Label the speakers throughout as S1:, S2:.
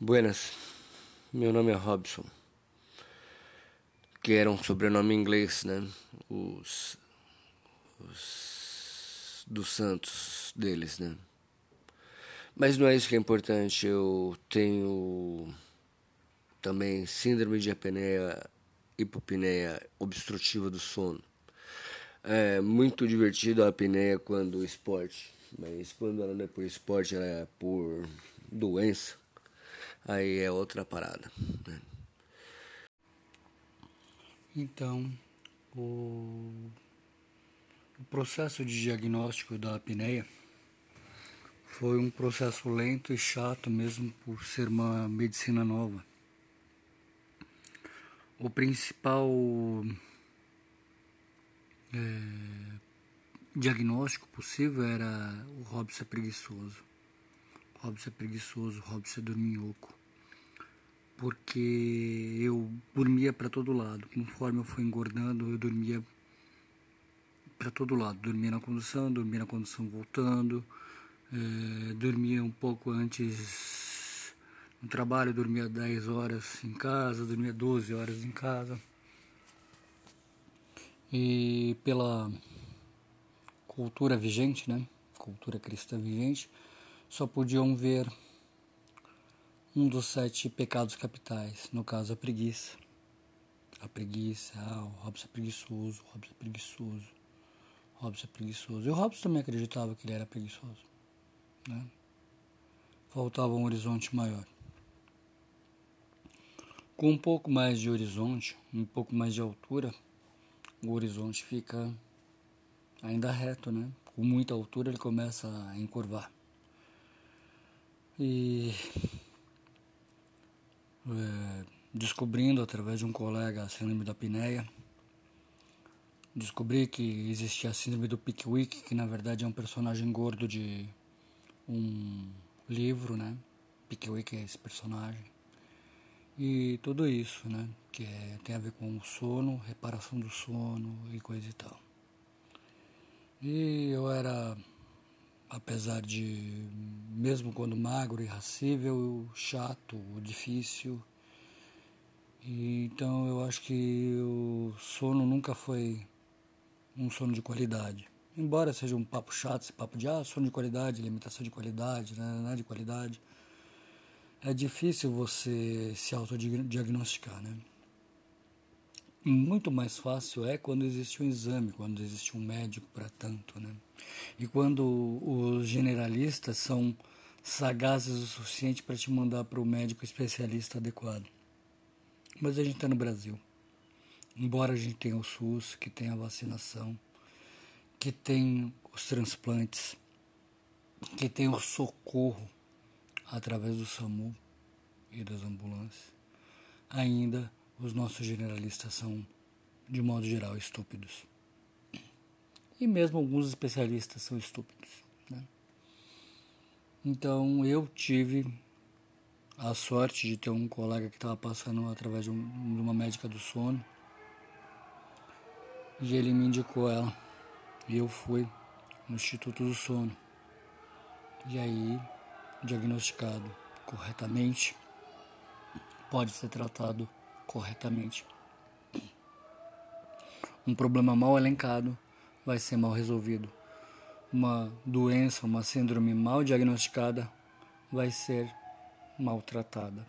S1: Buenas, meu nome é Robson, que era um sobrenome inglês, né? Os, os dos santos deles, né? Mas não é isso que é importante. Eu tenho também síndrome de apneia, hipopneia obstrutiva do sono. É muito divertido a apneia quando esporte, mas quando ela não é por esporte, ela é por doença aí é outra parada. Né?
S2: Então, o, o processo de diagnóstico da apneia foi um processo lento e chato mesmo por ser uma medicina nova. O principal é, diagnóstico possível era o Robson é preguiçoso. Robson é preguiçoso, Robson é dorminhoco porque eu dormia para todo lado. Conforme eu fui engordando, eu dormia para todo lado. Dormia na condução, dormia na condução voltando, é, dormia um pouco antes no trabalho, dormia 10 horas em casa, dormia 12 horas em casa. E pela cultura vigente, né? Cultura cristã vigente, só podiam ver um dos sete pecados capitais, no caso a preguiça. A preguiça, ah, o Robson é preguiçoso, o Robson é preguiçoso, o Robson é preguiçoso. E o Robson também acreditava que ele era preguiçoso. Né? Faltava um horizonte maior. Com um pouco mais de horizonte, um pouco mais de altura, o horizonte fica ainda reto, né? Com muita altura ele começa a encurvar. E é, descobrindo através de um colega a síndrome da apneia. Descobri que existia a síndrome do Pickwick, que na verdade é um personagem gordo de um livro, né? Pickwick é esse personagem. E tudo isso, né? Que é, tem a ver com o sono, reparação do sono e coisa e tal. E eu era, apesar de mesmo quando magro, irracível, chato, difícil. E, então eu acho que o sono nunca foi um sono de qualidade. Embora seja um papo chato, esse papo de ah, sono de qualidade, limitação de qualidade, né, não é de qualidade. É difícil você se autodiagnosticar, né? Muito mais fácil é quando existe um exame, quando existe um médico para tanto, né? E quando os generalistas são sagazes o suficiente para te mandar para o médico especialista adequado. Mas a gente está no Brasil. Embora a gente tenha o SUS, que tem a vacinação, que tem os transplantes, que tem o socorro através do SAMU e das ambulâncias, ainda os nossos generalistas são, de modo geral, estúpidos. E mesmo alguns especialistas são estúpidos. Né? Então eu tive a sorte de ter um colega que estava passando através de, um, de, uma médica do sono e ele me indicou ela. E eu fui no Instituto do Sono. E aí, diagnosticado corretamente, pode ser tratado corretamente. Um problema mal elencado vai ser mal resolvido. Uma doença, uma síndrome mal diagnosticada vai ser maltratada.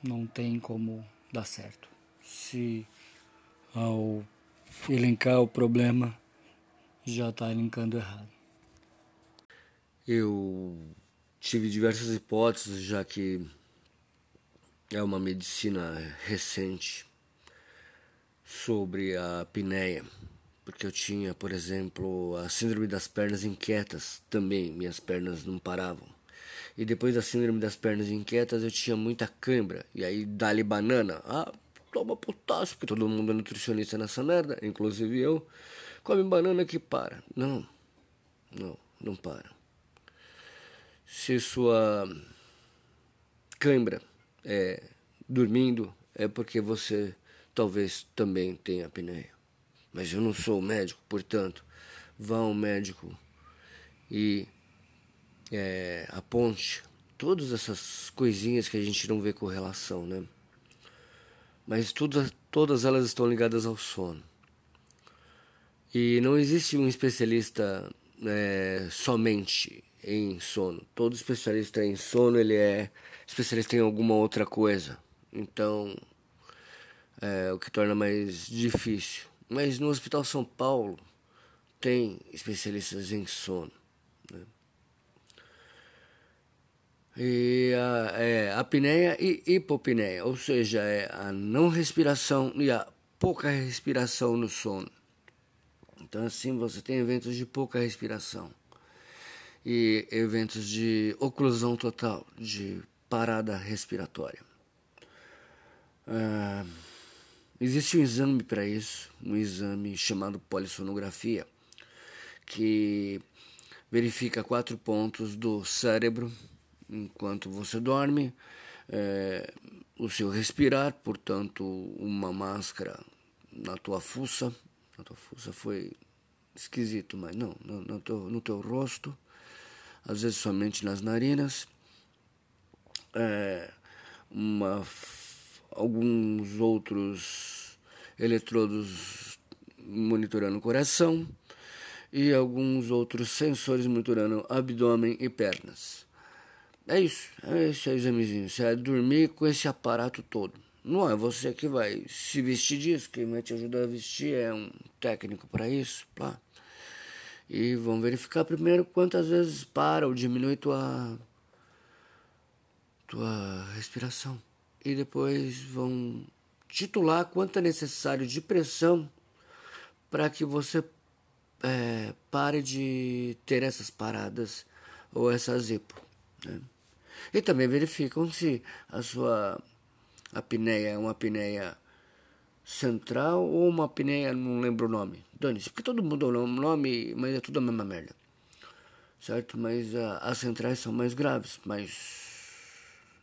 S2: Não tem como dar certo. Se ao elencar o problema já está elencando errado.
S1: Eu tive diversas hipóteses, já que é uma medicina recente sobre a apneia porque eu tinha, por exemplo, a síndrome das pernas inquietas também, minhas pernas não paravam. E depois da síndrome das pernas inquietas eu tinha muita cãibra, e aí dá-lhe banana, ah, toma potássio, porque todo mundo é nutricionista nessa merda, inclusive eu, come banana que para. Não, não, não para. Se sua cãibra é dormindo, é porque você talvez também tenha apneia mas eu não sou médico, portanto, vá ao médico e é, aponte todas essas coisinhas que a gente não vê correlação, né? Mas tudo, todas elas estão ligadas ao sono. E não existe um especialista é, somente em sono. Todo especialista em sono ele é especialista em alguma outra coisa. Então, é o que torna mais difícil. Mas no Hospital São Paulo tem especialistas em sono. Né? E a, é, apneia e hipopneia, ou seja, é a não respiração e a pouca respiração no sono. Então, assim, você tem eventos de pouca respiração e eventos de oclusão total, de parada respiratória. Ah, existe um exame para isso, um exame chamado polissonografia, que verifica quatro pontos do cérebro enquanto você dorme, é, o seu respirar, portanto, uma máscara na tua fuça, na tua fuça foi esquisito, mas não, no, no, teu, no teu rosto, às vezes somente nas narinas, é, uma, alguns outros eletrodos monitorando o coração e alguns outros sensores monitorando abdômen e pernas. É isso, é esse é o examezinho. Você vai dormir com esse aparato todo. Não é você que vai se vestir disso, quem vai te ajudar a vestir é um técnico para isso. Pá. E vão verificar primeiro quantas vezes para ou diminui tua, tua respiração. E depois vão titular quanto é necessário de pressão para que você é, pare de ter essas paradas ou essas hipo. Né? E também verificam se a sua apneia é uma apneia central ou uma apneia, não lembro o nome. Dane-se, porque todo mundo o nome, mas é tudo a mesma merda. Certo? Mas uh, as centrais são mais graves, mas.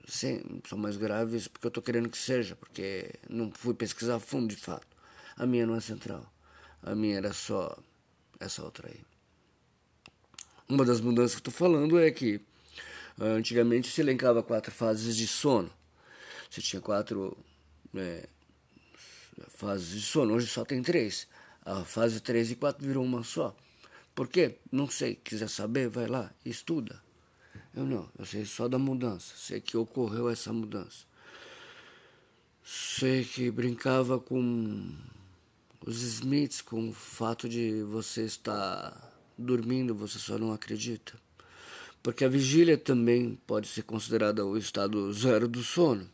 S1: Sim, são mais graves porque eu estou querendo que seja, porque não fui pesquisar a fundo de fato. A minha não é central. A minha era só essa outra aí. Uma das mudanças que estou falando é que Antigamente se elencava quatro fases de sono. Você tinha quatro é, fases de sono, hoje só tem três. A fase 3 e 4 virou uma só. Por quê? Não sei. Quiser saber, vai lá, estuda. Eu não, eu sei só da mudança. Sei que ocorreu essa mudança. Sei que brincava com os Smiths, com o fato de você estar dormindo, você só não acredita porque a vigília também pode ser considerada o estado zero do sono.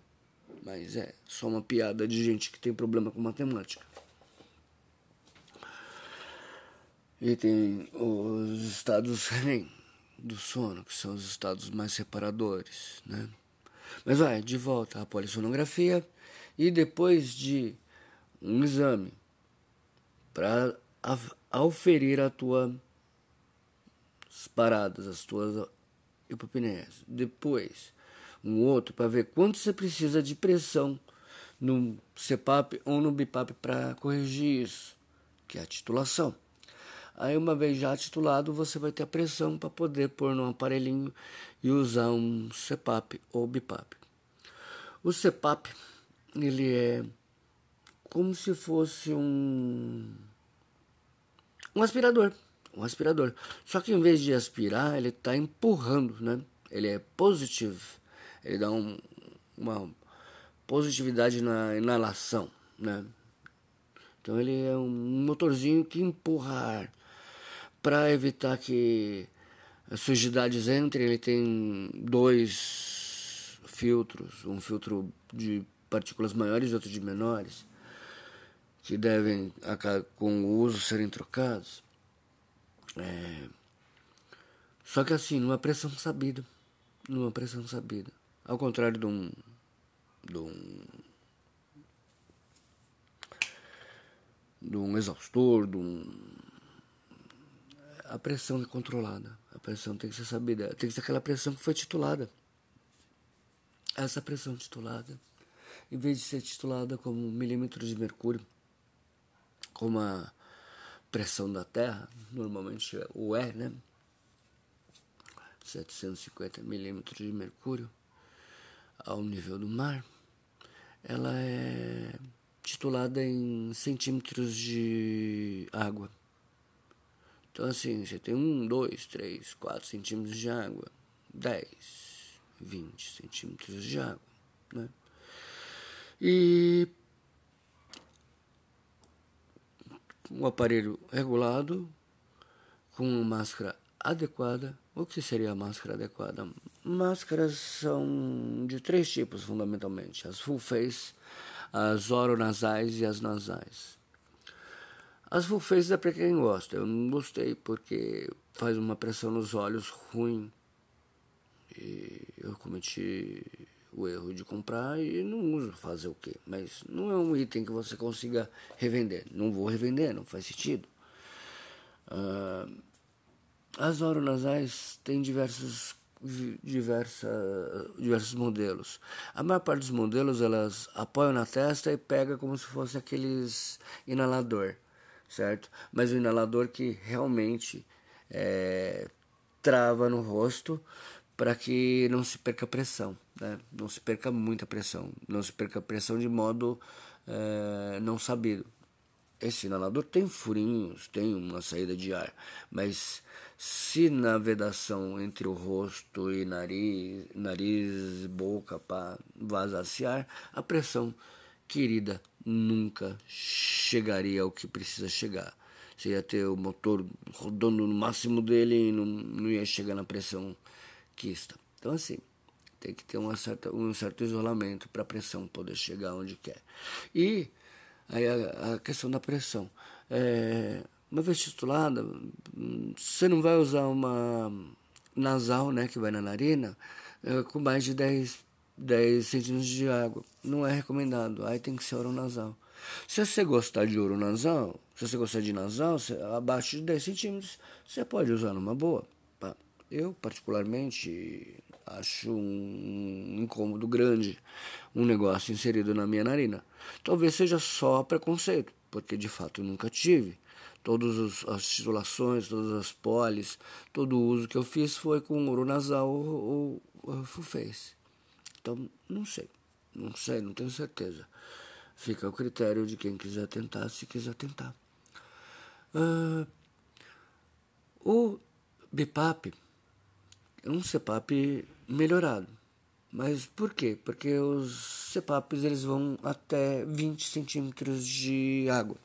S1: Mas é só uma piada de gente que tem problema com matemática. E tem os estados REM do sono, que são os estados mais separadores, né? Mas vai, de volta à polissonografia e depois de um exame para auferir a tua paradas, as tuas hipopneias. Depois, um outro para ver quanto você precisa de pressão no CPAP ou no BIPAP para corrigir isso, que é a titulação. Aí, uma vez já titulado, você vai ter a pressão para poder pôr num aparelhinho e usar um CPAP ou BIPAP. O CPAP, ele é como se fosse um, um aspirador um aspirador. Só que em vez de aspirar, ele está empurrando, né? Ele é positivo. Ele dá um, uma positividade na inalação, né? Então ele é um motorzinho que empurra ar para evitar que as sujidades entrem. Ele tem dois filtros, um filtro de partículas maiores e outro de menores, que devem, com o uso, serem trocados. É... Só que assim, numa pressão sabida. Numa pressão sabida. Ao contrário de um. de um. de um exaustor, de um. A pressão é controlada. A pressão tem que ser sabida. Tem que ser aquela pressão que foi titulada. Essa pressão titulada, em vez de ser titulada como milímetros de mercúrio, como a pressão da Terra, normalmente o é, né? 750 milímetros de mercúrio ao nível do mar, ela é titulada em centímetros de água. Então, assim, você tem um, dois, três, quatro centímetros de água, dez, vinte centímetros de água, né? E um aparelho regulado, com uma máscara adequada. O que seria a máscara adequada? Máscaras são de três tipos, fundamentalmente: as full face, as oronasais e as nasais. As full face é para quem gosta. Eu não gostei porque faz uma pressão nos olhos ruim. E eu cometi o erro de comprar e não uso fazer o quê? Mas não é um item que você consiga revender. Não vou revender, não faz sentido. Uh, as oronasais têm diversos, diversa, diversos modelos. A maior parte dos modelos elas apoiam na testa e pega como se fosse aqueles inalador, certo? Mas o inalador que realmente é, trava no rosto para que não se perca pressão, né? não se perca muita pressão, não se perca pressão de modo é, não sabido. Esse inalador tem furinhos, tem uma saída de ar, mas se na vedação entre o rosto e nariz, nariz boca para vazasse ar, a pressão querida nunca chegaria ao que precisa chegar. Você ia ter o motor rodando no máximo dele e não, não ia chegar na pressão quista. Então, assim, tem que ter uma certa, um certo isolamento para a pressão poder chegar onde quer. E aí a, a questão da pressão. É, uma vez titulada, você não vai usar uma nasal, né, que vai na narina, é, com mais de 10, 10 centímetros de água. Não é recomendado. Aí tem que ser oronasal. Se você gostar de ouro nasal, se você gostar de nasal, você, abaixo de 10 centímetros, você pode usar numa boa. Eu, particularmente, acho um incômodo grande um negócio inserido na minha narina. Talvez seja só preconceito, porque de fato nunca tive. Todas as titulações, todas as polis, todo o uso que eu fiz foi com ouro nasal ou, ou full face. Então, não sei. Não sei, não tenho certeza. Fica ao critério de quem quiser tentar, se quiser tentar. Uh, o BIPAP é um CPAP melhorado. Mas por quê? Porque os CPAPs eles vão até 20 centímetros de água,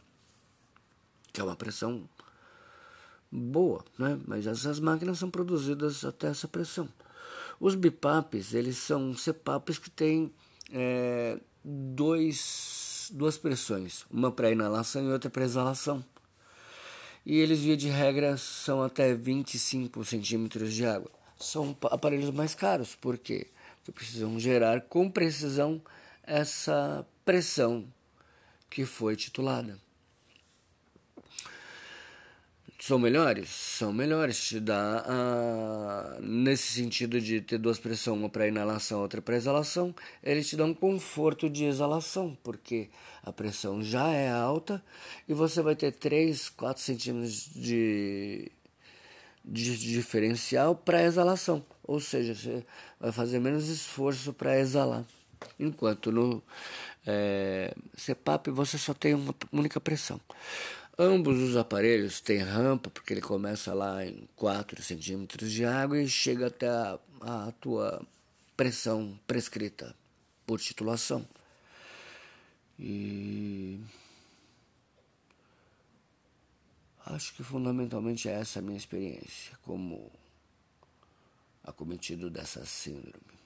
S1: que é uma pressão boa, né? Mas essas máquinas são produzidas até essa pressão. Os BIPAPs, eles são CPAPs que têm é, dois, duas pressões, uma para inalação e outra para exalação. E eles, via de regra, são até 25 centímetros de água são aparelhos mais caros. Por quê? Porque precisam gerar com precisão essa pressão que foi titulada. São melhores? São melhores. Te dá, ah, nesse sentido de ter duas pressões, uma para inalação, outra para exalação, ele te dá um conforto de exalação, porque a pressão já é alta e você vai ter 3, 4 centímetros de de diferencial para exalação, ou seja, você vai fazer menos esforço para exalar. Enquanto no é, CPAP você só tem uma única pressão. Ambos os aparelhos têm rampa, porque ele começa lá em 4 centímetros de água e chega até a, a tua pressão prescrita por titulação. E Acho que fundamentalmente é essa a minha experiência como acometido dessa síndrome.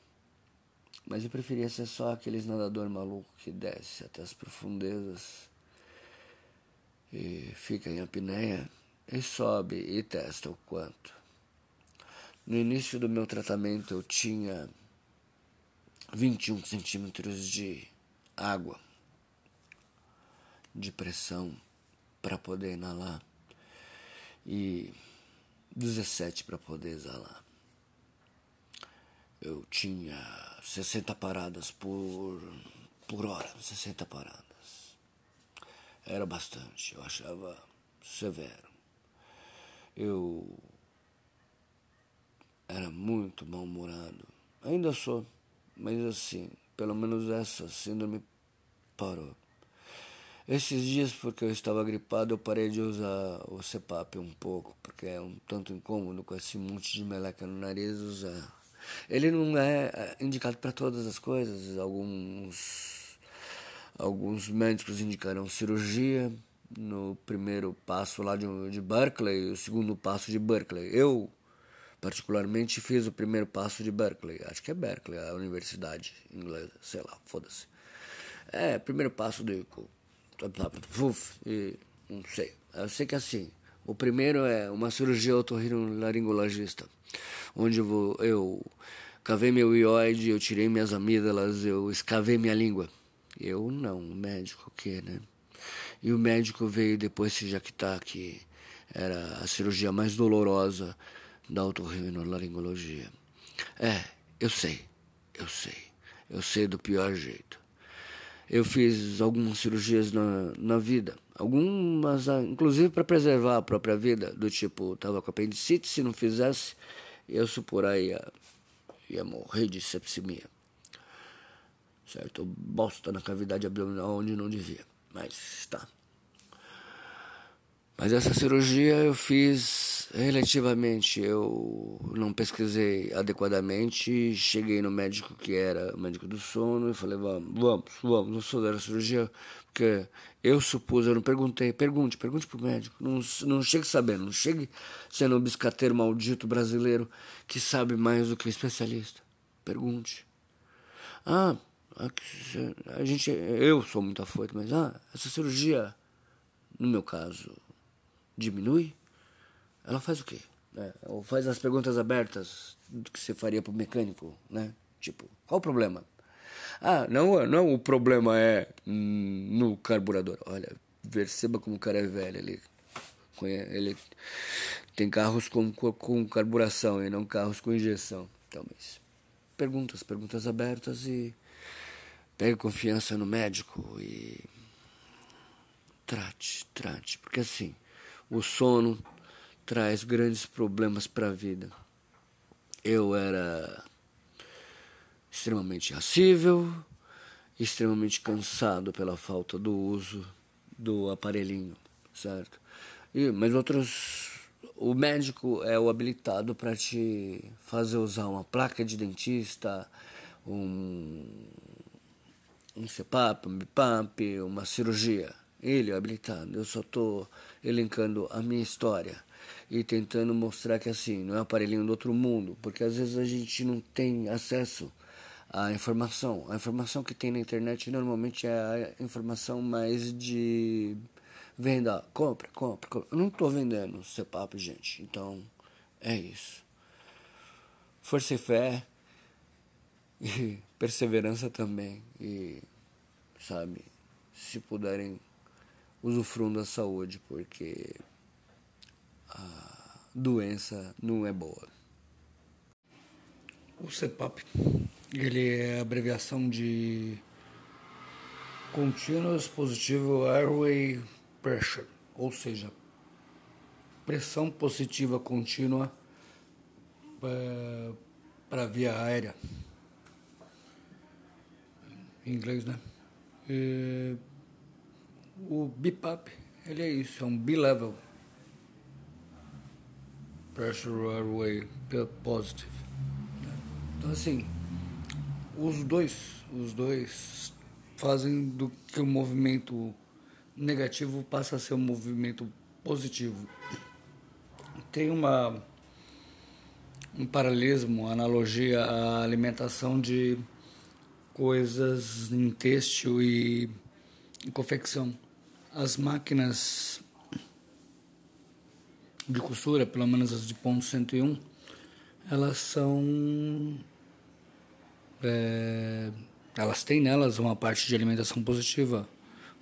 S1: Mas eu preferia ser só aqueles nadador maluco que desce até as profundezas e fica em apneia e sobe e testa o quanto. No início do meu tratamento eu tinha 21 centímetros de água de pressão para poder inalar e 17 para poder exalar. Eu tinha 60 paradas por, por hora, 60 paradas. Era bastante, eu achava severo. Eu era muito mal-humorado. Ainda sou, mas assim, pelo menos essa síndrome parou. Esses dias, porque eu estava gripado, eu parei de usar o CPAP um pouco, porque é um tanto incômodo com esse monte de meleca no nariz usar. Ele não é, é indicado para todas as coisas. Alguns, alguns médicos indicaram cirurgia no primeiro passo lá de, de Berkeley, o segundo passo de Berkeley. Eu, particularmente, fiz o primeiro passo de Berkeley. Acho que é Berkeley, a universidade inglesa, sei lá, foda-se. É, primeiro passo de. E, não sei. Eu sei que é assim. O primeiro é uma cirurgia otorrinolaringologista, onde eu, vou, eu cavei meu ióide, eu tirei minhas amígdalas, eu escavei minha língua. Eu não, o médico que, né? E o médico veio depois se jactar que era a cirurgia mais dolorosa da otorrinolaringologia. É, eu sei, eu sei, eu sei do pior jeito. Eu fiz algumas cirurgias na, na vida, algumas, ah, inclusive para preservar a própria vida, do tipo, tava com apendicite, se não fizesse, eu supor ia, ia morrer de sepsimia. Certo? Bosta na cavidade abdominal onde não devia. Mas tá. Mas essa cirurgia eu fiz relativamente, eu não pesquisei adequadamente, cheguei no médico que era médico do sono e falei, vamos, vamos, vamos, não sou da cirurgia, porque eu supus, eu não perguntei, pergunte, pergunte pro médico, não, não chegue sabendo, não chegue sendo um biscateiro maldito brasileiro que sabe mais do que especialista, pergunte. Ah, a gente, eu sou muito afoito, mas ah, essa cirurgia, no meu caso, diminui, ela faz o quê? Né? Ou faz as perguntas abertas do que você faria para o mecânico, né? Tipo, qual o problema? Ah, não, não o problema é no carburador. Olha, perceba como o cara é velho. Ele, ele tem carros com, com carburação e não carros com injeção. Então, mas perguntas, perguntas abertas e pegue confiança no médico e trate, trate. Porque assim, o sono traz grandes problemas para a vida. Eu era extremamente irascível, extremamente cansado pela falta do uso do aparelhinho, certo? E, mas outros, o médico é o habilitado para te fazer usar uma placa de dentista, um, um CPAP, um BIPAP, uma cirurgia. Ele é habilitado. Eu só estou elencando a minha história e tentando mostrar que assim, não é um aparelhinho do outro mundo, porque às vezes a gente não tem acesso à informação. A informação que tem na internet normalmente é a informação mais de venda, compra, compra, compra. Eu não estou vendendo CEPAP, gente. Então, é isso. Força e fé e perseverança também e sabe, se puderem usufruam da saúde, porque a doença não é boa.
S2: O CPAP, ele é abreviação de Continuous Positive Airway Pressure, ou seja, pressão positiva contínua para a via aérea. Em inglês, né? E o BIPAP, ele é isso, é um B-level. Pressure Airway Positive. Então assim, os dois, os dois fazem do que o movimento negativo passa a ser um movimento positivo. Tem uma um paralelismo, analogia à alimentação de coisas em têxtil e em confecção as máquinas de costura, pelo menos as de ponto 101, elas são. É, elas têm nelas uma parte de alimentação positiva.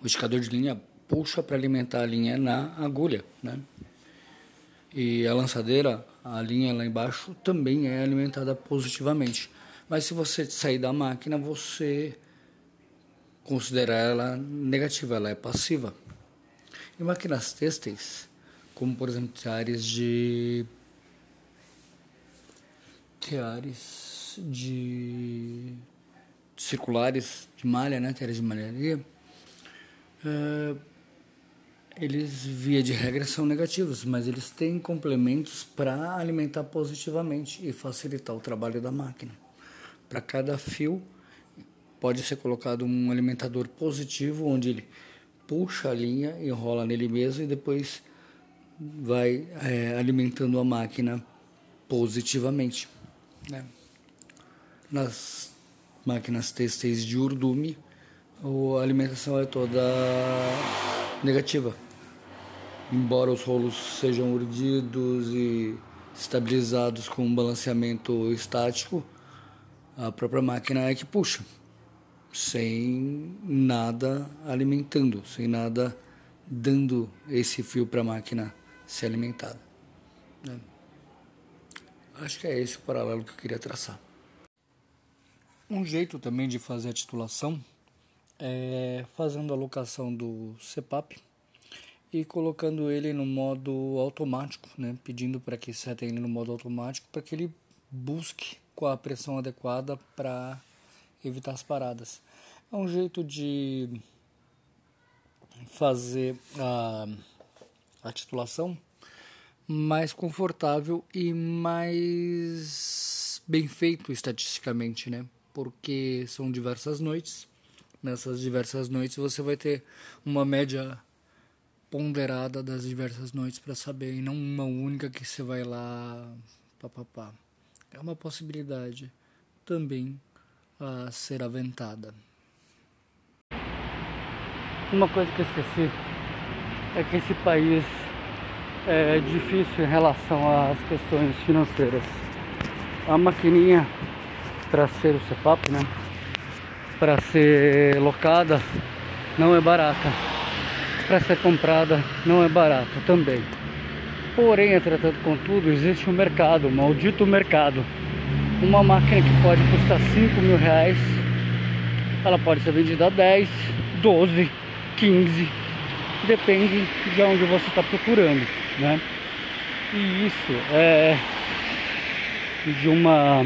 S2: O esticador de linha puxa para alimentar a linha na agulha, né? E a lançadeira, a linha lá embaixo, também é alimentada positivamente. Mas se você sair da máquina, você considera ela negativa, ela é passiva. E máquinas têxteis, como por exemplo áreas de teares de, circulares de malha, né, teares de malharia, uh, eles, via de regra, são negativos, mas eles têm complementos para alimentar positivamente e facilitar o trabalho da máquina. Para cada fio, pode ser colocado um alimentador positivo, onde ele puxa a linha, enrola nele mesmo e depois vai é, alimentando a máquina positivamente. Né? Nas máquinas têxteis de urdume, a alimentação é toda negativa. Embora os rolos sejam urdidos e estabilizados com um balanceamento estático, a própria máquina é que puxa, sem nada alimentando, sem nada dando esse fio para a máquina ser alimentada. Né? Acho que é esse o paralelo que eu queria traçar. Um jeito também de fazer a titulação é, fazendo a locação do CPAP e colocando ele no modo automático, né? pedindo para que setem ele no modo automático para que ele busque com a pressão adequada para evitar as paradas. É um jeito de fazer a, a titulação mais confortável e mais bem feito estatisticamente, né? Porque são diversas noites nessas diversas noites você vai ter uma média ponderada das diversas noites para saber e não uma única que você vai lá papapá. É uma possibilidade também a ser aventada. Uma coisa que eu esqueci é que esse país é difícil em relação às questões financeiras. A maquininha para ser o CEPAP, né? Para ser locada não é barata. Para ser comprada não é barata também. Porém, entretanto, contudo, existe um mercado, um maldito mercado. Uma máquina que pode custar 5 mil reais, ela pode ser vendida a 10, 12, 15, depende de onde você está procurando, né? E isso é de uma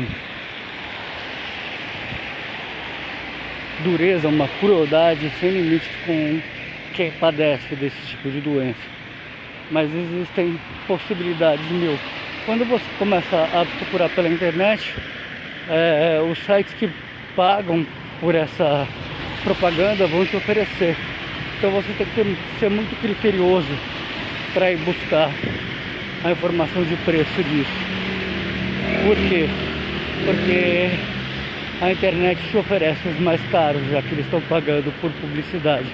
S2: dureza, uma crueldade sem limites com quem padece desse tipo de doença. Mas existem possibilidades mil. Quando você começa a procurar pela internet, é, os sites que pagam por essa propaganda vão te oferecer. Então você tem que ter, ser muito criterioso para ir buscar a informação de preço disso. Por quê? Porque a internet te oferece os mais caros, já que eles estão pagando por publicidade.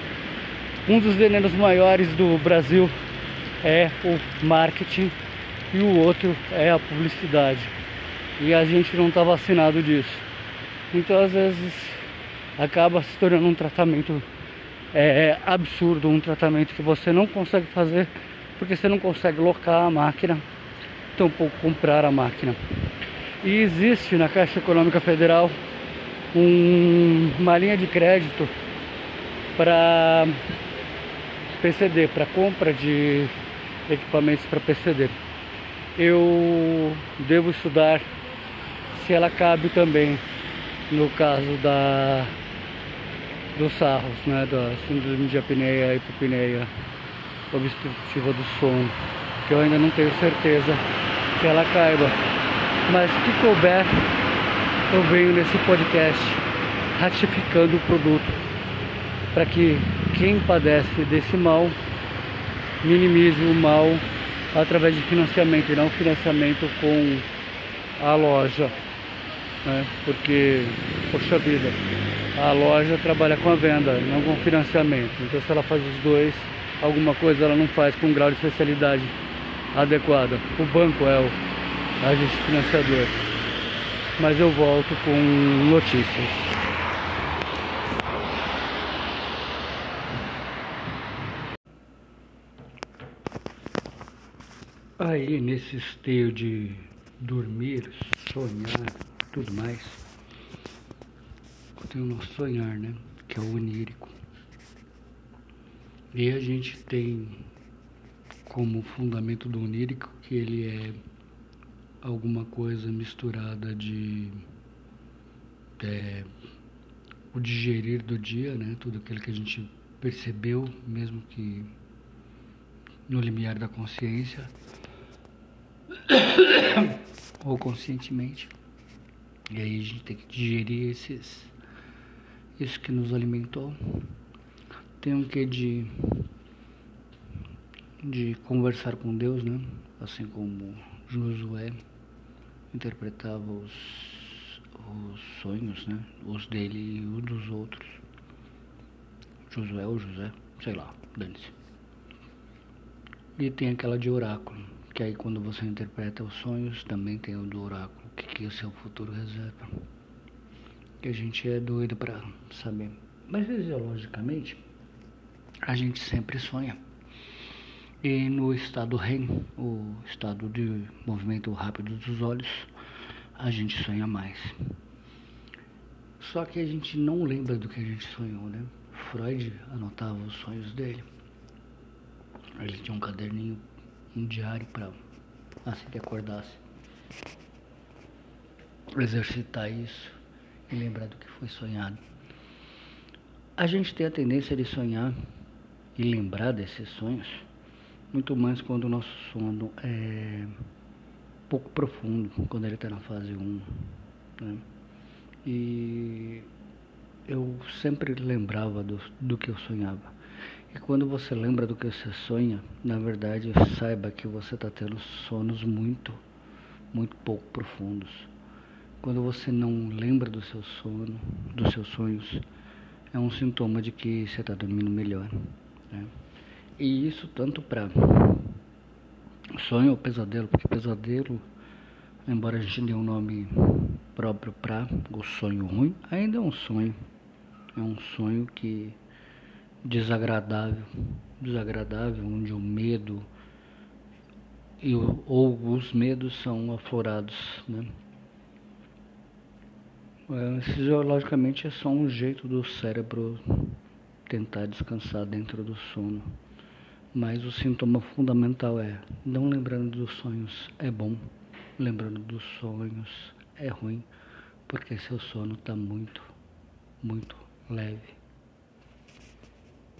S2: Um dos venenos maiores do Brasil é o marketing e o outro é a publicidade. E a gente não está vacinado disso. Então, às vezes, acaba se tornando um tratamento é, absurdo, um tratamento que você não consegue fazer porque você não consegue locar a máquina, tampouco comprar a máquina. E existe na Caixa Econômica Federal um, uma linha de crédito para PCD, para compra de equipamentos para PCD. Eu devo estudar se ela cabe também no caso da dos sarros, né, da síndrome de apneia, hipopneia obstrutiva do sono, que eu ainda não tenho certeza que ela caiba. Mas que couber eu venho nesse podcast ratificando o produto para que quem padece desse mal minimize o mal através de financiamento e não financiamento com a loja, né? porque, poxa vida, a loja trabalha com a venda, não com financiamento. Então se ela faz os dois, alguma coisa ela não faz com um grau de especialidade adequada. O banco é o agente financiador mas eu volto com notícias. Aí nesse esteio de dormir, sonhar, tudo mais, tem o nosso sonhar, né? Que é o onírico. E a gente tem como fundamento do onírico que ele é alguma coisa misturada de é, o digerir do dia, né? Tudo aquilo que a gente percebeu, mesmo que no limiar da consciência ou conscientemente. E aí a gente tem que digerir esses isso que nos alimentou. Tem um que de de conversar com Deus, né? Assim como Josué interpretava os, os sonhos, né? Os dele e os dos outros. Josué ou José, sei lá, dane-se. E tem aquela de oráculo, que aí quando você interpreta os sonhos, também tem o do oráculo, que, que o seu futuro reserva. Que a gente é doido para saber. Mas fisiologicamente, a gente sempre sonha. E no estado REM, o estado de movimento rápido dos olhos, a gente sonha mais. Só que a gente não lembra do que a gente sonhou, né? Freud anotava os sonhos dele. Ele tinha um caderninho, um diário para assim que acordasse exercitar isso e lembrar do que foi sonhado. A gente tem a tendência de sonhar e lembrar desses sonhos muito mais quando o nosso sono é pouco profundo, quando ele está na fase 1. Né? E eu sempre lembrava do, do que eu sonhava. E quando você lembra do que você sonha, na verdade, saiba que você está tendo sonos muito, muito pouco profundos. Quando você não lembra do seu sono, dos seus sonhos, é um sintoma de que você está dormindo melhor. Né? E isso tanto para sonho ou pesadelo, porque pesadelo, embora a gente dê um nome próprio para o sonho ruim, ainda é um sonho. É um sonho que desagradável, desagradável, onde o medo e o, ou os medos são aflorados, né? É, fisiologicamente é só um jeito do cérebro tentar descansar dentro do sono. Mas o sintoma fundamental é não lembrando dos sonhos é bom, lembrando dos sonhos é ruim, porque seu sono está muito, muito leve.